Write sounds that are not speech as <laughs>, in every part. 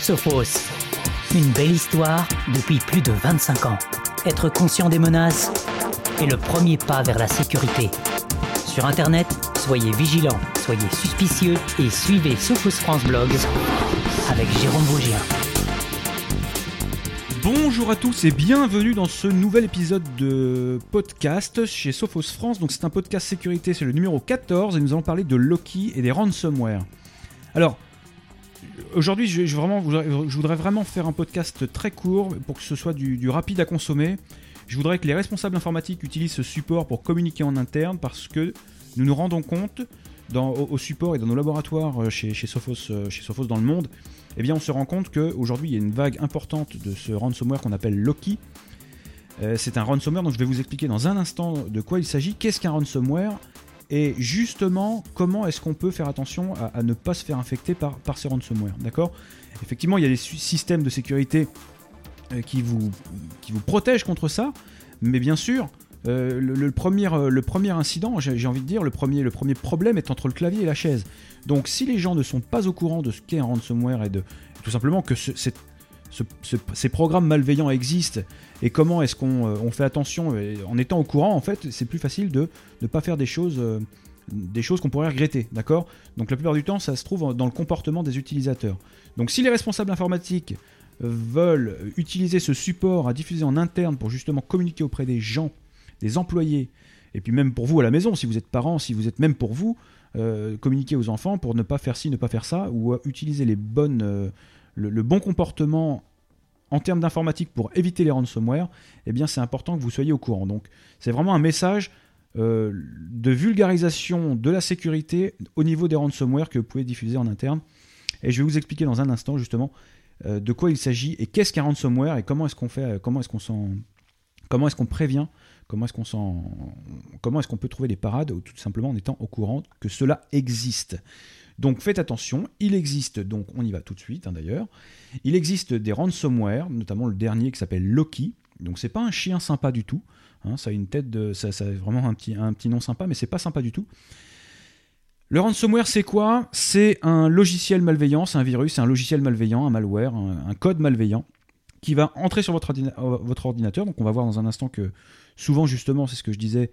Sophos. Une belle histoire depuis plus de 25 ans. Être conscient des menaces est le premier pas vers la sécurité. Sur Internet, soyez vigilants, soyez suspicieux et suivez Sophos France Blog avec Jérôme Vaugien. Bonjour à tous et bienvenue dans ce nouvel épisode de podcast chez Sophos France. Donc c'est un podcast sécurité, c'est le numéro 14 et nous allons parler de Loki et des ransomware. Alors, aujourd'hui je, voudrais vraiment faire un podcast très court pour que ce soit du, rapide à consommer. Je voudrais que les responsables informatiques utilisent ce support pour communiquer en interne parce que nous nous rendons compte au, support et dans nos laboratoires euh, chez, chez, Sophos, euh, chez Sophos dans le monde, eh bien on se rend compte qu'aujourd'hui il y a une vague importante de ce ransomware qu'on appelle Loki. Euh, c'est un ransomware dont je vais vous expliquer dans un instant de quoi il s'agit, qu'est-ce qu'un ransomware? Et justement comment est-ce qu'on peut faire attention à, ne pas se faire infecter par, par ces ransomware. D'accord? Effectivement, il y a des systèmes de sécurité euh, qui, vous, qui vous protègent contre ça, mais bien sûr, euh, le, premier, le premier incident, j'ai envie de dire, le premier, le premier problème est entre le clavier et la chaise. Donc si les gens ne sont pas au courant de ce qu'est un ransomware et de tout simplement que ce, ce, ce, ces programmes malveillants existent et comment est-ce qu'on euh, fait attention en étant au courant, en fait, c'est plus facile de ne pas faire des choses, euh, des choses qu'on pourrait regretter, d'accord? Donc la plupart du temps, ça se trouve dans le comportement des utilisateurs. Donc si les responsables informatiques veulent utiliser ce support à diffuser en interne pour justement communiquer auprès des gens des employés, et puis même pour vous à la maison, si vous êtes parent, si vous êtes même pour vous, euh, communiquer aux enfants pour ne pas faire ci, ne pas faire ça, ou euh, utiliser les bonnes, euh, le, bon comportement en termes d'informatique pour éviter les ransomware, eh bien c'est important que vous soyez au courant. Donc c'est vraiment un message euh, de vulgarisation de la sécurité au niveau des ransomware que vous pouvez diffuser en interne. Et je vais vous expliquer dans un instant justement euh, de quoi il s'agit et qu'est-ce qu'un ransomware et comment est-ce qu'on fait, comment est-ce qu'on s'en, comment est-ce qu'on prévient Comment est-ce qu'on s'en... comment est-ce qu'on peut trouver des parades ou tout simplement en étant au courant que cela existe donc faites attention, il existe, donc on y va tout de suite hein, d'ailleurs, il existe des ransomware, notamment le dernier qui s'appelle Loki, donc c'est pas un chien sympa du tout, hein, ça a une tête de... ça, vraiment un petit, un petit nom sympa, mais c'est pas sympa du tout. Le ransomware c'est quoi? C'est un logiciel malveillant, c'est un virus, c'est un logiciel malveillant, un malware, un, code malveillant, qui va entrer sur votre, ordina votre ordinateur, donc on va voir dans un instant que souvent justement, c'est ce que je disais,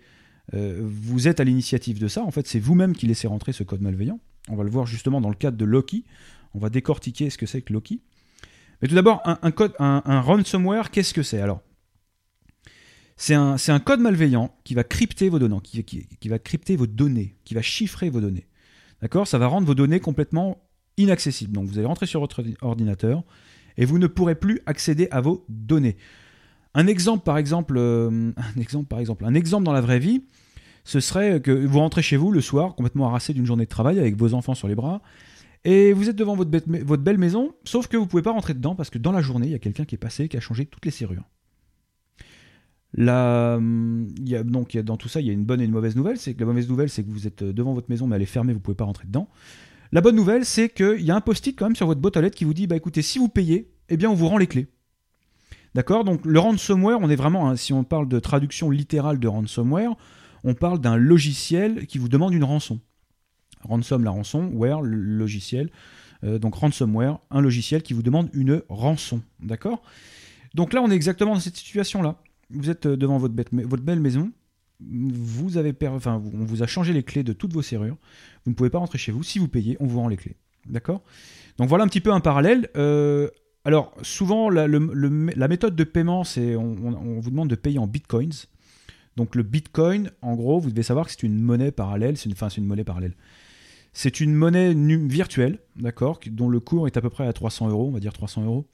euh, vous êtes à l'initiative de ça. En fait, c'est vous-même qui laissez rentrer ce code malveillant. On va le voir justement dans le cadre de Loki. On va décortiquer ce que c'est que Loki. Mais tout d'abord, un, ransomware, qu'est-ce que c'est? Alors, c'est un, code malveillant qui va crypter vos données, qui, va crypter vos données, qui va chiffrer vos données. D'accord? Ça va rendre vos données complètement inaccessibles. Donc, vous allez rentrer sur votre ordinateur et vous ne pourrez plus accéder à vos données. Un exemple, par exemple, euh, un exemple, par exemple, un exemple dans la vraie vie, ce serait que vous rentrez chez vous le soir, complètement harassé d'une journée de travail avec vos enfants sur les bras, et vous êtes devant votre, belle maison, sauf que vous ne pouvez pas rentrer dedans parce que dans la journée, il y a quelqu'un qui est passé, qui a changé toutes les serrures. A, donc dans tout ça, il y a une bonne et une mauvaise nouvelle. C'est que la mauvaise nouvelle, c'est que vous êtes devant votre maison, mais elle est fermée, vous ne pouvez pas rentrer dedans. La bonne nouvelle, c'est qu'il y a un post-it quand même sur votre boîte aux lettres qui vous dit, bah écoutez, si vous payez, eh bien on vous rend les clés. D'accord? Donc le ransomware, on est vraiment, hein, si on parle de traduction littérale de ransomware, on parle d'un logiciel qui vous demande une rançon. Ransom, la rançon, ware, le logiciel. Euh, donc ransomware, un logiciel qui vous demande une rançon. D'accord? Donc là, on est exactement dans cette situation-là. Vous êtes euh, devant votre, belle maison, vous avez per... enfin, on vous a changé les clés de toutes vos serrures, vous ne pouvez pas rentrer chez vous. Si vous payez, on vous rend les clés. D'accord? Donc voilà un petit peu un parallèle. Euh, alors, souvent, la, méthode de paiement, c'est on, vous demande de payer en bitcoins. Donc, le bitcoin, en gros, vous devez savoir que c'est une monnaie parallèle. C'est une, enfin, c'est une monnaie parallèle. C'est une monnaie virtuelle, d'accord, dont le cours est à peu près à 300 euros, on va dire 300 euros.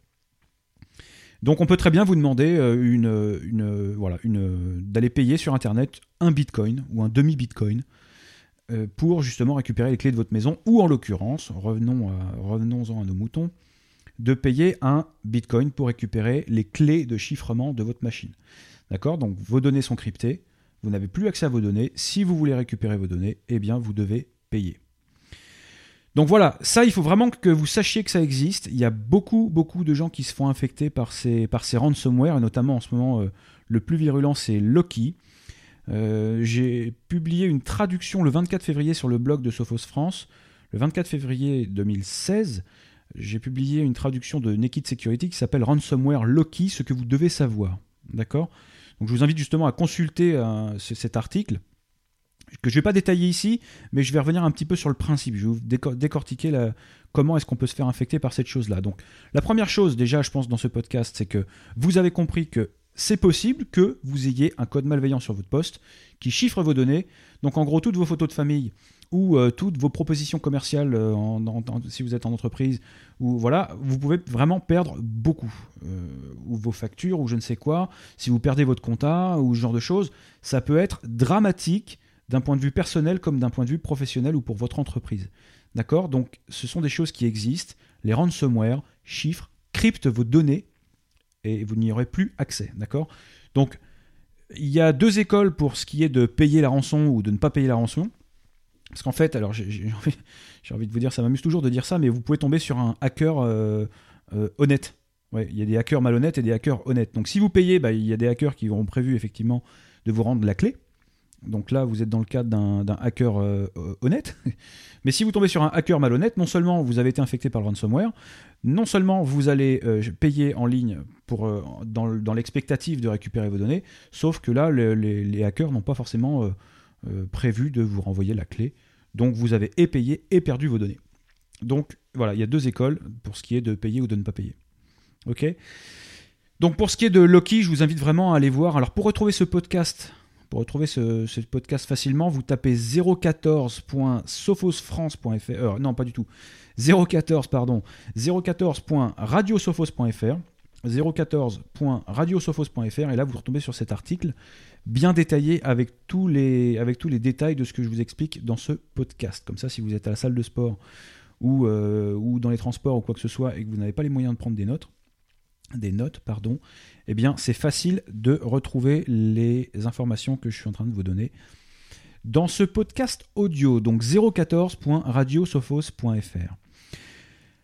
Donc, on peut très bien vous demander euh, voilà, une, d'aller payer sur Internet un bitcoin ou un demi-bitcoin euh, pour justement récupérer les clés de votre maison, ou en l'occurrence, revenons revenons-en à nos moutons, de payer un bitcoin pour récupérer les clés de chiffrement de votre machine. D'accord? Donc vos données sont cryptées, vous n'avez plus accès à vos données. Si vous voulez récupérer vos données, eh bien vous devez payer. Donc voilà, ça il faut vraiment que vous sachiez que ça existe. Il y a beaucoup beaucoup de gens qui se font infecter par ces, par ces ransomware, et notamment en ce moment euh, le plus virulent c'est Loki. Euh, J'ai publié une traduction le 24 février sur le blog de Sophos France, le 24 février 2016 j'ai publié une traduction de Naked Security qui s'appelle Ransomware Loki, ce que vous devez savoir. D'accord? Donc je vous invite justement à consulter euh, cet article que je ne vais pas détailler ici, mais je vais revenir un petit peu sur le principe. Je vais vous décortiquer comment est-ce qu'on peut se faire infecter par cette chose-là. Donc la première chose déjà, je pense, dans ce podcast, c'est que vous avez compris que c'est possible que vous ayez un code malveillant sur votre poste qui chiffre vos données. Donc en gros, toutes vos photos de famille ou euh, toutes vos propositions commerciales euh, si vous êtes en entreprise, ou voilà, vous pouvez vraiment perdre beaucoup. Euh, ou vos factures, ou je ne sais quoi. Si vous perdez votre compta, ou ce genre de choses, ça peut être dramatique d'un point de vue personnel comme d'un point de vue professionnel ou pour votre entreprise. D'accord? Donc ce sont des choses qui existent. Les ransomware chiffrent, cryptent vos données et vous n'y aurez plus accès. D'accord? Donc il y a deux écoles pour ce qui est de payer la rançon ou de ne pas payer la rançon. Parce qu'en fait, alors <laughs> j'ai envie, de vous dire, ça m'amuse toujours de dire ça, mais vous pouvez tomber sur un hacker euh, euh, honnête. Ouais, il y a des hackers malhonnêtes et des hackers honnêtes. Donc si vous payez, bah, il y a des hackers qui auront prévu effectivement de vous rendre la clé. Donc là, vous êtes dans le cadre d'un hacker euh, honnête. <laughs> Mais si vous tombez sur un hacker malhonnête, non seulement vous avez été infecté par le ransomware, non seulement vous allez payer en ligne pour, dans, l'expectative de récupérer vos données, sauf que là, les, hackers n'ont pas forcément prévu de vous renvoyer la clé. Donc vous avez et payé et perdu vos données. Donc voilà, il y a deux écoles pour ce qui est de payer ou de ne pas payer. Ok? Donc pour ce qui est de Loki, je vous invite vraiment à aller voir. Alors pour retrouver ce podcast, pour retrouver ce, podcast facilement, vous tapez 014.sophosfrance.fr. Euh, non, pas du tout. 014, pardon. 014.radiosophos.fr. 014.radiosophos.fr et là vous retombez sur cet article bien détaillé avec tous, les, détails de ce que je vous explique dans ce podcast. Comme ça, si vous êtes à la salle de sport ou, euh, ou dans les transports ou quoi que ce soit et que vous n'avez pas les moyens de prendre des notes, des notes, pardon, eh bien c'est facile de retrouver les informations que je suis en train de vous donner dans ce podcast audio, donc 014.radiosophos.fr.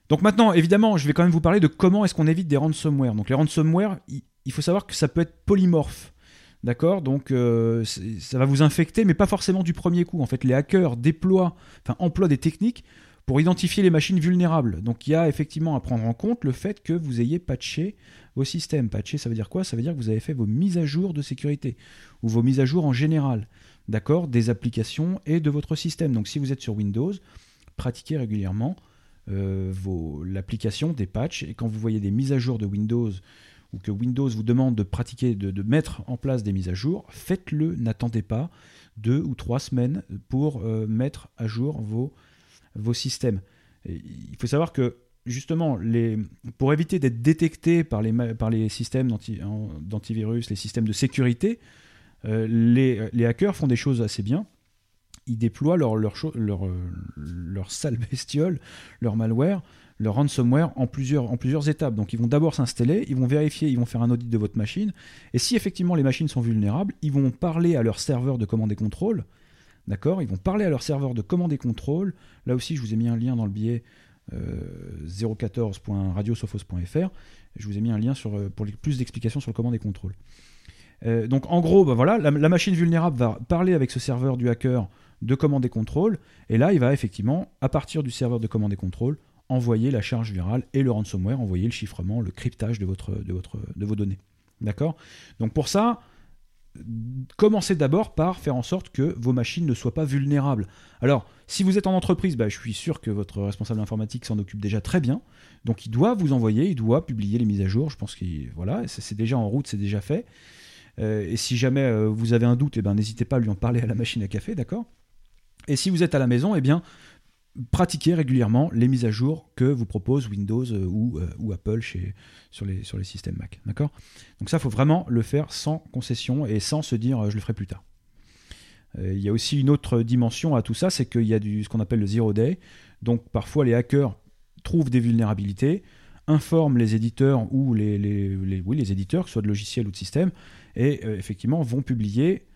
Donc maintenant, évidemment, je vais quand même vous parler de comment est-ce qu'on évite des ransomware. Donc les ransomware, il faut savoir que ça peut être polymorphe. D'accord? Donc euh, ça va vous infecter, mais pas forcément du premier coup. En fait, les hackers déploient, enfin emploient des techniques pour identifier les machines vulnérables. Donc il y a effectivement à prendre en compte le fait que vous ayez patché vos systèmes. Patché, ça veut dire quoi? Ça veut dire que vous avez fait vos mises à jour de sécurité ou vos mises à jour en général, d'accord, des applications et de votre système. Donc si vous êtes sur Windows, pratiquez régulièrement l'application des patchs et quand vous voyez des mises à jour de Windows ou que Windows vous demande de pratiquer, de, mettre en place des mises à jour, faites-le, n'attendez pas deux ou trois semaines pour euh, mettre à jour vos systèmes. il faut savoir que justement, les, pour éviter d'être détecté par les, par les systèmes d'antivirus, les systèmes de sécurité, euh, les, hackers font des choses assez bien. Ils déploient leur, leur, leur, leur sale <laughs> bestiole, leur malware, leur ransomware en plusieurs, en plusieurs étapes. Donc ils vont d'abord s'installer, ils vont vérifier, ils vont faire un audit de votre machine. Et si effectivement les machines sont vulnérables, ils vont parler à leur serveur de commande et contrôle D'accord? Ils vont parler à leur serveur de commande et contrôle. Là aussi, je vous ai mis un lien dans le billet euh, 014.radiosophos.fr. Je vous ai mis un lien sur, euh, pour plus d'explications sur le commande et contrôle. Euh, donc en gros, bah voilà, la, machine vulnérable va parler avec ce serveur du hacker de commande et contrôle, et là il va effectivement, à partir du serveur de commande et contrôle, envoyer la charge virale et le ransomware, envoyer le chiffrement, le cryptage de, votre, de, votre, de vos données. D'accord? Donc pour ça, commencez d'abord par faire en sorte que vos machines ne soient pas vulnérables. Alors, si vous êtes en entreprise, bah, je suis sûr que votre responsable informatique s'en occupe déjà très bien. Donc, il doit vous envoyer, il doit publier les mises à jour. Je pense que voilà, c'est déjà en route, c'est déjà fait. Euh, et si jamais euh, vous avez un doute, eh ben, n'hésitez pas à lui en parler à la machine à café, d'accord? Et si vous êtes à la maison, eh bien, pratiquez régulièrement les mises à jour que vous propose Windows euh, ou, euh, ou Apple chez, sur, les, sur les systèmes Mac. D'accord? Donc ça, il faut vraiment le faire sans concession et sans se dire euh, je le ferai plus tard. Il y a aussi une autre dimension à tout ça, c'est qu'il y a du, ce qu'on appelle le zero day. Donc parfois les hackers trouvent des vulnérabilités, informent les éditeurs ou les, les, oui, les éditeurs, que ce soit de logiciels ou de systèmes, et effectivement vont publier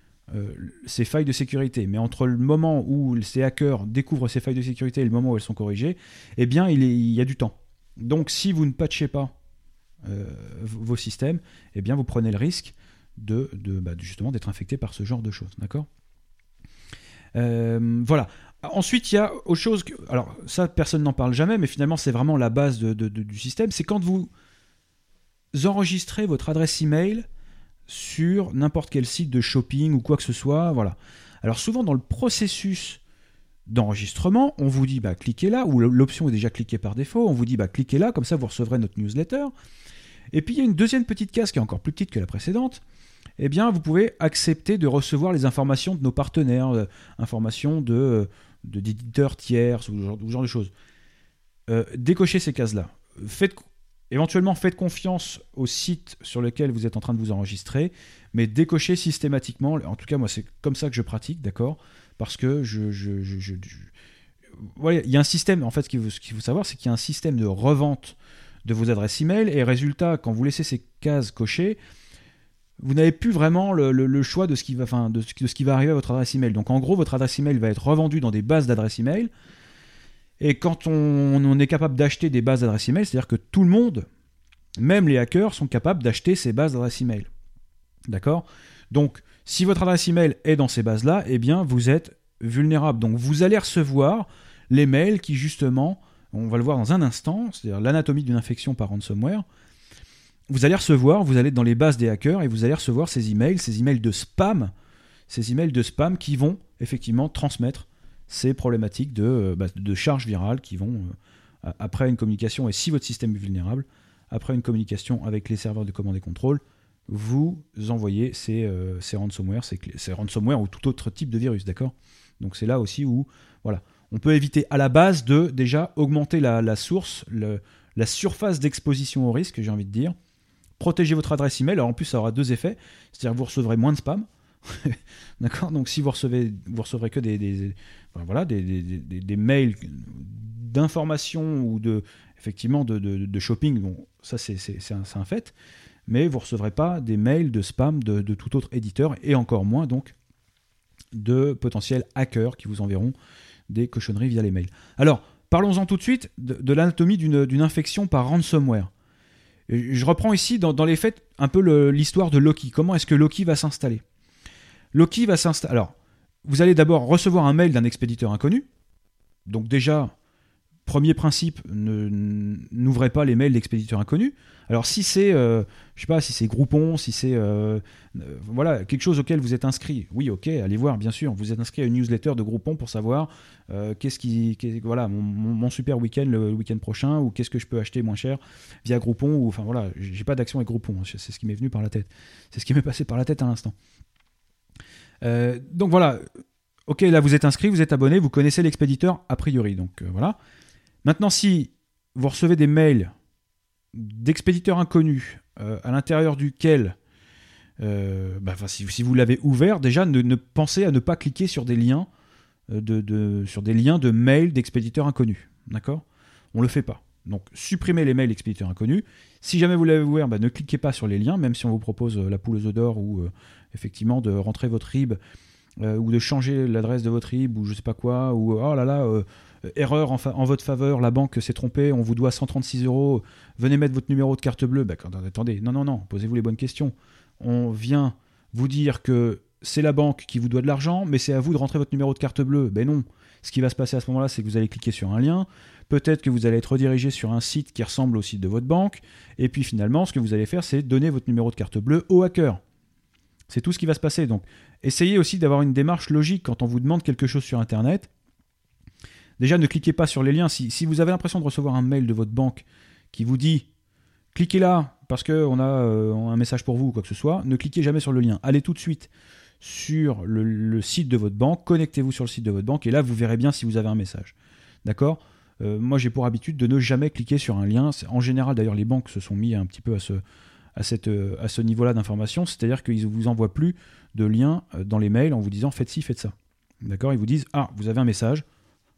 ces failles de sécurité. Mais entre le moment où ces hackers découvrent ces failles de sécurité et le moment où elles sont corrigées, eh bien, il, y a du temps. Donc, si vous ne patchez pas euh, vos systèmes, eh bien, vous prenez le risque de, de bah, justement d'être infecté par ce genre de choses. D'accord? Euh, Voilà. Ensuite, il y a autre chose. Alors, ça, personne n'en parle jamais, mais finalement, c'est vraiment la base du système. C'est quand vous enregistrez votre adresse email sur n'importe quel site de shopping ou quoi que ce soit. Voilà. Alors, souvent, dans le processus d'enregistrement, on vous dit bah, cliquez là, ou l'option est déjà cliquée par défaut. On vous dit bah, cliquez là, comme ça, vous recevrez notre newsletter. Et puis, il y a une deuxième petite case qui est encore plus petite que la précédente. Eh bien, vous pouvez accepter de recevoir les informations de nos partenaires, euh, informations de euh, de- d'éditeurs tiers ou ce genre, ou ce genre de choses. Euh, décochez ces cases-là. Faites, éventuellement, faites confiance au site sur lequel vous êtes en train de vous enregistrer, mais décochez systématiquement. En tout cas, moi, c'est comme ça que je pratique, d'accord? Parce que je. je, je- voilà, il y a un système, en fait, ce qu'il faut, savoir, c'est qu'il y a un système de revente de vos adresses email, et résultat, quand vous laissez ces cases cochées, vous n'avez plus vraiment le, choix de ce, qui va, de ce qui va arriver à votre adresse email. Donc en gros, votre adresse email va être revendue dans des bases d'adresses email. Et quand on, est capable d'acheter des bases d'adresses email, c'est-à-dire que tout le monde, même les hackers, sont capables d'acheter ces bases d'adresses email. D'accord? Donc si votre adresse email est dans ces bases-là, eh bien vous êtes vulnérable. Donc vous allez recevoir les mails qui justement, on va le voir dans un instant, c'est-à-dire l'anatomie d'une infection par ransomware, vous allez recevoir, vous allez dans les bases des hackers et vous allez recevoir ces emails, ces emails de spam, ces emails de spam qui vont effectivement transmettre ces problématiques de, euh, bah, de charge virale qui vont, euh, après une communication, et si votre système est vulnérable, après une communication avec les serveurs de commande et contrôle, vous envoyez ces, euh, ransomware, ces, ransomware ou tout autre type de virus, d'accord? Donc c'est là aussi où, voilà, on peut éviter à la base de déjà augmenter la, source, la surface d'exposition au risque, j'ai envie de dire, protéger votre adresse email. Alors en plus, ça aura deux effets. C'est-à-dire que vous recevrez moins de spam. <laughs> D'accord? Donc si vous recevez, vous recevrez que des, voilà, des, des- mails d'information ou de, effectivement, de, de- shopping, bon, ça c'est un, un fait. Mais vous recevrez pas des mails de spam de, tout autre éditeur et encore moins donc de potentiels hackers qui vous enverront des cochonneries via les mails. Alors, parlons-en tout de suite de, l'anatomie d'une infection par ransomware. Je reprends ici dans, dans les faits un peu l'histoire de Loki. Comment est-ce que Loki va s'installer? Loki va s'installer. Alors, vous allez d'abord recevoir un mail d'un expéditeur inconnu. Donc déjà, premier principe, n'ouvrez pas les mails d'expéditeurs inconnus. Alors si c'est, euh, je sais pas, si c'est Groupon, si c'est, euh, euh, voilà, quelque chose auquel vous êtes inscrit. Oui, ok, allez voir, bien sûr. Vous êtes inscrit à une newsletter de Groupon pour savoir qu'est-ce qui, voilà, mon, super week-end le week-end prochain ou qu'est-ce que je peux acheter moins cher via Groupon ou, enfin voilà, j'ai pas d'action avec Groupon. hein, C'est ce qui m'est venu par la tête. C'est ce qui m'est passé par la tête à l'instant. Euh, donc voilà, ok, là vous êtes inscrit, vous êtes abonné, vous connaissez l'expéditeur a priori. Donc euh, voilà. Maintenant, si vous recevez des mails d'expéditeurs inconnus euh, à l'intérieur duquel, bah, si, vous l'avez ouvert, déjà ne, pensez à ne pas cliquer sur des liens de, de- sur des liens de mails d'expéditeurs inconnus. D'accord? On le fait pas. Donc supprimez les mails d'expéditeurs inconnus. Si jamais vous l'avez ouvert, bah, ne cliquez pas sur les liens, même si on vous propose euh, la poule aux œufs d'or ou euh, effectivement de rentrer votre RIB euh, ou de changer l'adresse de votre RIB ou je sais pas quoi, ou oh là là, erreur en, votre faveur, la banque s'est trompée, on vous doit 136 euros, venez mettre votre numéro de carte bleue. Bah, attendez, non, non, non, posez-vous les bonnes questions. On vient vous dire que c'est la banque qui vous doit de l'argent, mais c'est à vous de rentrer votre numéro de carte bleue. Ben non. Ce qui va se passer à ce moment-là, c'est que vous allez cliquer sur un lien, peut-être que vous allez être redirigé sur un site qui ressemble au site de votre banque, et puis finalement, ce que vous allez faire, c'est donner votre numéro de carte bleue au hacker. C'est tout ce qui va se passer. Donc, essayez aussi d'avoir une démarche logique quand on vous demande quelque chose sur Internet. Déjà, ne cliquez pas sur les liens. Si, vous avez l'impression de recevoir un mail de votre banque qui vous dit cliquez là parce qu'on a euh, un message pour vous ou quoi que ce soit, ne cliquez jamais sur le lien. Allez tout de suite sur le, site de votre banque, connectez-vous sur le site de votre banque et là, vous verrez bien si vous avez un message. D'accord? Euh, Moi, j'ai pour habitude de ne jamais cliquer sur un lien. En général, d'ailleurs, les banques se sont mis un petit peu à ce, à euh, ce niveau-là d'information, c'est-à-dire qu'ils ne vous envoient plus de liens euh, dans les mails en vous disant faites ci, faites ça. D'accord? Ils vous disent ah, vous avez un message,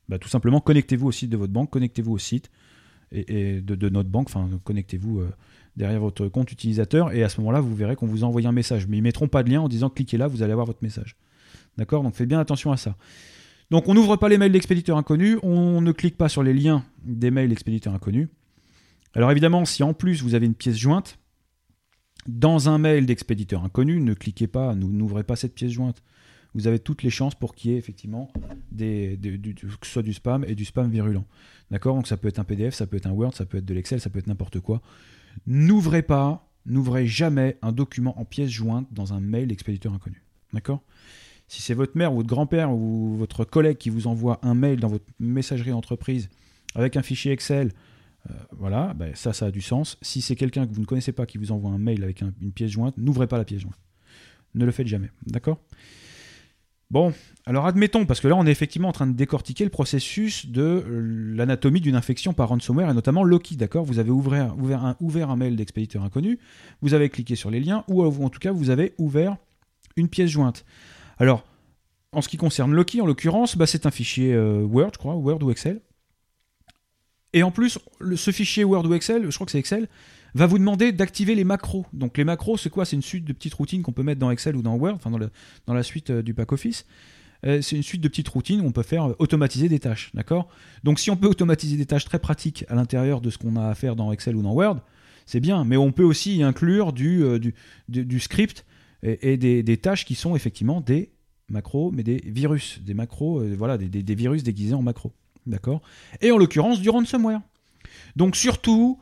bah, tout simplement connectez-vous au site de votre banque, connectez-vous au site et, de, notre banque, enfin connectez-vous euh, derrière votre compte utilisateur et à ce moment-là vous verrez qu'on vous envoie un message. Mais ils mettront pas de lien en disant cliquez là, vous allez avoir votre message. D'accord? Donc faites bien attention à ça. Donc on n'ouvre pas les mails d'expéditeurs inconnus, on ne clique pas sur les liens des mails d'expéditeurs inconnus. Alors évidemment, si en plus vous avez une pièce jointe, dans un mail d'expéditeur inconnu, ne cliquez pas, nou- n'ouvrez pas cette pièce jointe. Vous avez toutes les chances pour qu'il y ait effectivement du, soit du spam et du spam virulent. D'accord? Donc ça peut être un PDF, ça peut être un Word, ça peut être de l'Excel, ça peut être n'importe quoi. N'ouvrez pas, n'ouvrez jamais un document en pièces jointes dans un mail d'expéditeur inconnu. D'accord? Si c'est votre mère ou votre grand-père ou votre collègue qui vous envoie un mail dans votre messagerie d'entreprise avec un fichier Excel, euh, voilà, ben ça, ça a du sens. Si c'est quelqu'un que vous ne connaissez pas qui vous envoie un mail avec une pièce jointe, n'ouvrez pas la pièce jointe. Ne le faites jamais. D'accord? Bon, alors admettons, parce que là on est effectivement en train de décortiquer le processus de euh, l'anatomie d'une infection par ransomware et notamment Loki, d'accord? Vous avez ouvert, un, mail d'expéditeur inconnu, vous avez cliqué sur les liens, ou en tout cas vous avez ouvert une pièce jointe. Alors, en ce qui concerne Loki, en l'occurrence, bah, c'est un fichier euh, Word, je crois, Word ou Excel. Et en plus, ce fichier Word ou Excel, je crois que c'est Excel, va vous demander d'activer les macros. Donc les macros, c'est quoi? C'est une suite de petites routines qu'on peut mettre dans Excel ou dans Word, enfin dans, la suite euh, du pack Office. Euh, c'est une suite de petites routines où on peut faire euh, automatiser des tâches, d'accord? Donc si on peut automatiser des tâches très pratiques à l'intérieur de ce qu'on a à faire dans Excel ou dans Word, c'est bien. Mais on peut aussi y inclure du, du, script et, des, tâches qui sont effectivement des macros, mais des virus, des macros, voilà, des, des virus déguisés en macros. D'accord? Et en l'occurrence, du ransomware. Donc surtout,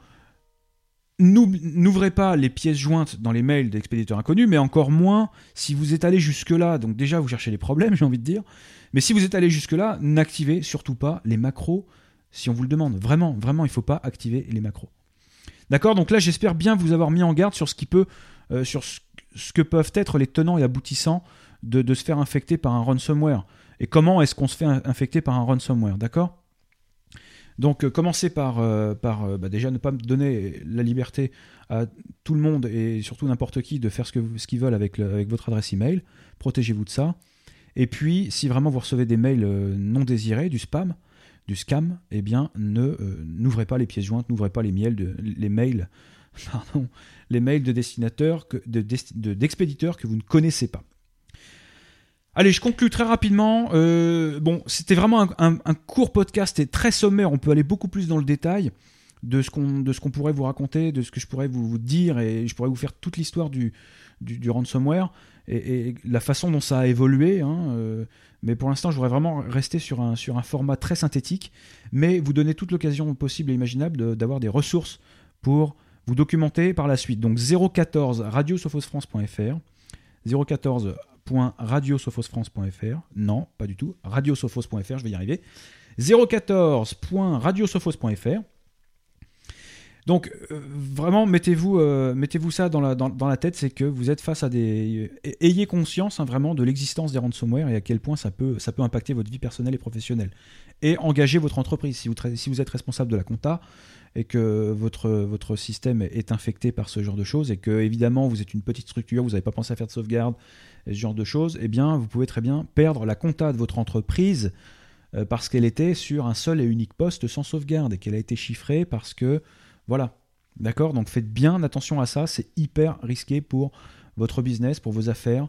n'ouvrez pas les pièces jointes dans les mails d'expéditeurs inconnus, mais encore moins si vous êtes allé jusque-là. Donc déjà, vous cherchez les problèmes, <laughs> j'ai envie de dire. Mais si vous êtes allé jusque-là, n'activez surtout pas les macros si on vous le demande. Vraiment, vraiment, il ne faut pas activer les macros. D'accord? Donc là, j'espère bien vous avoir mis en garde sur ce qui peut, euh, que peuvent être les tenants et aboutissants de se faire infecter par un ransomware et comment est-ce qu'on se fait infecter par un ransomware, d'accord? Donc, euh, commencez par, euh, euh, bah, déjà ne pas donner la liberté à tout le monde et surtout n'importe qui de faire ce qu'ils veulent avec, votre adresse email. Protégez-vous de ça. Et puis, si vraiment vous recevez des mails non désirés, du spam, du scam, eh bien, ne n'ouvrez pas les pièces jointes, n'ouvrez pas les, miels de, les mails, <laughs> pardon, les mails de destinateurs, d'expéditeurs de, que vous ne connaissez pas. Allez, je conclue très rapidement. Euh, bon, c'était vraiment un, court podcast et très sommaire. On peut aller beaucoup plus dans le détail de ce qu'on de ce qu'on pourrait vous raconter, de ce que je pourrais vous, dire et je pourrais vous faire toute l'histoire du, du, ransomware et, la façon dont ça a évolué. Hein, euh, mais pour l'instant, je voudrais vraiment rester sur un sur un format très synthétique, mais vous donner toute l'occasion possible et imaginable d'avoir des ressources pour vous documenter par la suite. Donc 014 radiosophosfrance.fr 014 radiosophosfrance.fr. Non, pas du tout. Radiosophos.fr, je vais y arriver. 014.radiosophos.fr. Donc euh, vraiment mettez-vous euh, mettez-vous ça dans la, tête, c'est que vous êtes face à des ayez conscience hein, vraiment de l'existence des ransomware et à quel point ça peut ça peut impacter votre vie personnelle et professionnelle. Et engagez votre entreprise si vous si vous êtes responsable de la compta, et que votre, système est infecté par ce genre de choses et que évidemment vous êtes une petite structure, vous n'avez pas pensé à faire de sauvegarde et ce genre de choses, eh bien vous pouvez très bien perdre la compta de votre entreprise euh, parce qu'elle était sur un seul et unique poste sans sauvegarde et qu'elle a été chiffrée parce que voilà. D'accord? Donc faites bien attention à ça, c'est hyper risqué pour votre business, pour vos affaires.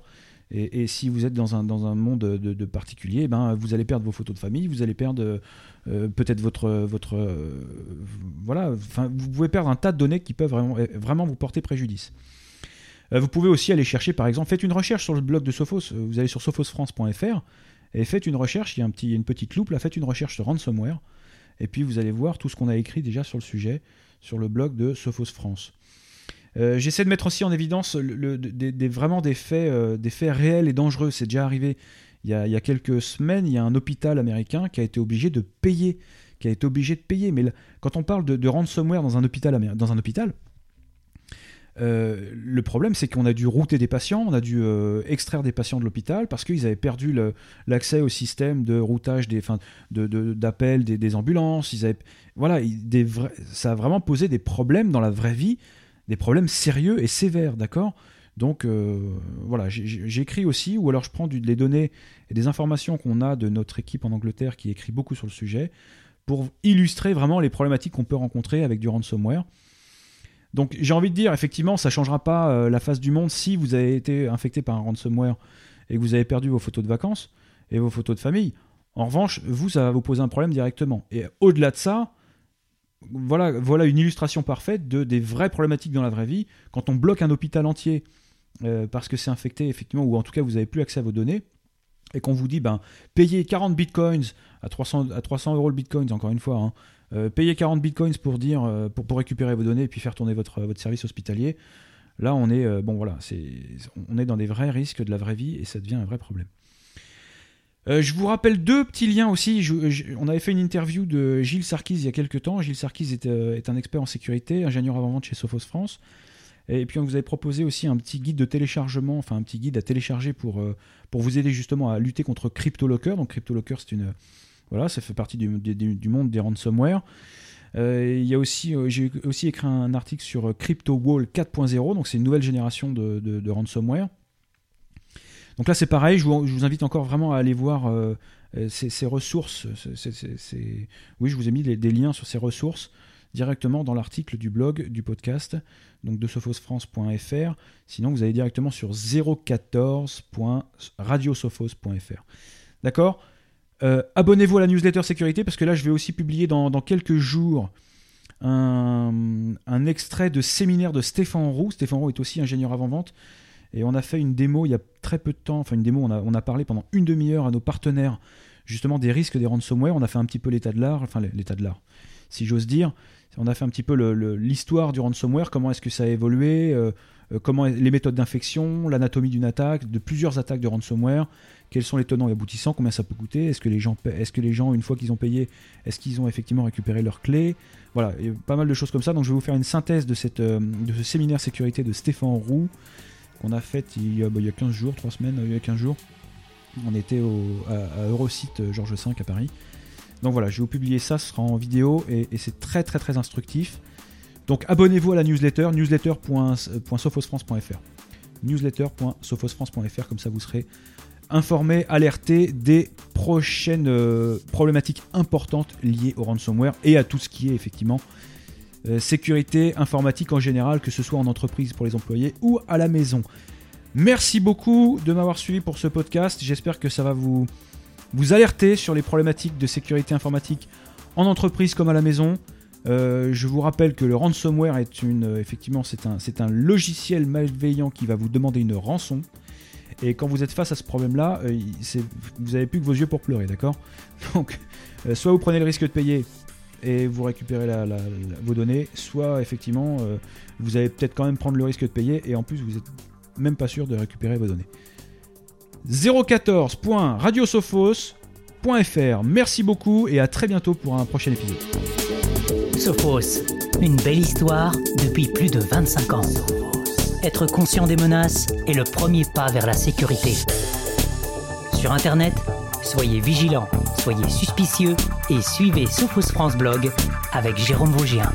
Et, si vous êtes dans un, dans un monde de, particulier, eh ben, vous allez perdre vos photos de famille, vous allez perdre euh, peut-être votre. votre euh, voilà, vous pouvez perdre un tas de données qui peuvent vraiment, vraiment vous porter préjudice. Euh, vous pouvez aussi aller chercher, par exemple, faites une recherche sur le blog de Sophos. Vous allez sur sophosfrance.fr et faites une recherche. Il y a un petit, une petite loupe là, faites une recherche sur ransomware. Et puis vous allez voir tout ce qu'on a écrit déjà sur le sujet sur le blog de Sophos France. Euh, j'essaie de mettre aussi en évidence des, vraiment des faits, euh, des faits réels et dangereux. C'est déjà arrivé il y, a, quelques semaines, il y a un hôpital américain qui a été obligé de payer. Qui a été obligé de payer. Mais quand on parle de, ransomware dans un hôpital, dans un hôpital euh, le problème, c'est qu'on a dû router des patients, on a dû extraire des patients de l'hôpital parce qu'ils avaient perdu l'accès au système de routage des, d'appel de, des, ambulances. Ils avaient, voilà, des ça a vraiment posé des problèmes dans la vraie vie des problèmes sérieux et sévères, d'accord? Donc euh, voilà, j'écris aussi, ou alors je prends du, les données et des informations qu'on a de notre équipe en Angleterre qui écrit beaucoup sur le sujet, pour illustrer vraiment les problématiques qu'on peut rencontrer avec du ransomware. Donc j'ai envie de dire, effectivement, ça ne changera pas euh, la face du monde si vous avez été infecté par un ransomware et que vous avez perdu vos photos de vacances et vos photos de famille. En revanche, vous, ça va vous poser un problème directement. Et au-delà de ça, voilà, une illustration parfaite de, des vraies problématiques dans la vraie vie. Quand on bloque un hôpital entier euh, parce que c'est infecté, effectivement, ou en tout cas vous n'avez plus accès à vos données, et qu'on vous dit, ben, payez 40 bitcoins à 300, à 300 euros le bitcoin, encore une fois, hein, euh, payez 40 bitcoins pour, dire, euh, récupérer vos données et puis faire tourner votre, votre service hospitalier. Là, on est, bon, voilà, c'est, on est dans des vrais risques de la vraie vie et ça devient un vrai problème. Euh, je vous rappelle deux petits liens aussi. On avait fait une interview de Gilles Sarkis il y a quelques temps. Gilles Sarkis est, euh, est un expert en sécurité, ingénieur avant-vente chez Sophos France. Et puis on vous avait proposé aussi un petit guide de téléchargement, enfin un petit guide à télécharger pour, euh, pour vous aider justement à lutter contre CryptoLocker. Donc CryptoLocker, c'est une, voilà, ça fait partie du, monde des ransomware. Il y a aussi, j'ai aussi écrit un article sur CryptoWall 4.0. Donc c'est une nouvelle génération de ransomware. Donc là, c'est pareil, je vous, invite encore vraiment à aller voir euh, euh, ces, ces ressources. Oui, je vous ai mis des liens sur ces ressources directement dans l'article du blog du podcast, donc de sophosfrance.fr. Sinon, vous allez directement sur 014.radiosophos.fr. D'accord? Euh, Abonnez-vous à la newsletter sécurité parce que là, je vais aussi publier dans, quelques jours un extrait de séminaire de Stéphane Roux. Stéphane Roux est aussi ingénieur avant-vente. Et on a fait une démo il y a très peu de temps, enfin une démo, on a, on a parlé pendant une demi-heure à nos partenaires justement des risques des ransomware. On a fait un petit peu l'état de l'art, enfin l'état de l'art, si j'ose dire. On a fait un petit peu l'histoire du ransomware, comment est-ce que ça a évolué, euh, euh, comment les méthodes d'infection, l'anatomie d'une attaque, de plusieurs attaques de ransomware, quels sont les tenants et aboutissants, combien ça peut coûter, est-ce que les gens, est-ce que les gens une fois qu'ils ont payé, est-ce qu'ils ont effectivement récupéré leurs clés, voilà, et pas mal de choses comme ça. Donc je vais vous faire une synthèse de, cette, euh, de ce séminaire sécurité de Stéphane Roux qu'on a fait il y a, bah, il y a 15 jours, 3 semaines, euh, il y a 15 jours. On était au, à, Eurosite euh, Georges V à Paris. Donc voilà, je vais vous publier ça, ce sera en vidéo et, c'est très très très instructif. Donc abonnez-vous à la newsletter, newsletter.sophosfrance.fr. Newsletter.sophosfrance.fr, comme ça vous serez informé, alerté des prochaines euh, problématiques importantes liées au ransomware et à tout ce qui est effectivement euh, sécurité informatique en général, que ce soit en entreprise pour les employés ou à la maison. Merci beaucoup de m'avoir suivi pour ce podcast. J'espère que ça va vous, vous alerter sur les problématiques de sécurité informatique en entreprise comme à la maison. Euh, je vous rappelle que le ransomware est une, euh, effectivement, c'est un, c'est un logiciel malveillant qui va vous demander une rançon. Et quand vous êtes face à ce problème-là, vous n'avez plus que vos yeux pour pleurer, d'accord? Donc, soit vous prenez le risque de payer et vous récupérez la- la- vos données, soit effectivement, euh, vous allez peut-être quand même prendre le risque de payer et en plus, vous êtes même pas sûr de récupérer vos données. 014.radiosophos.fr Merci beaucoup et à très bientôt pour un prochain épisode. Sophos, une belle histoire depuis plus de 25 ans. Être conscient des menaces est le premier pas vers la sécurité. Sur Internet, soyez vigilants, soyez suspicieux et suivez Sophos France Blog avec Jérôme Vaugien.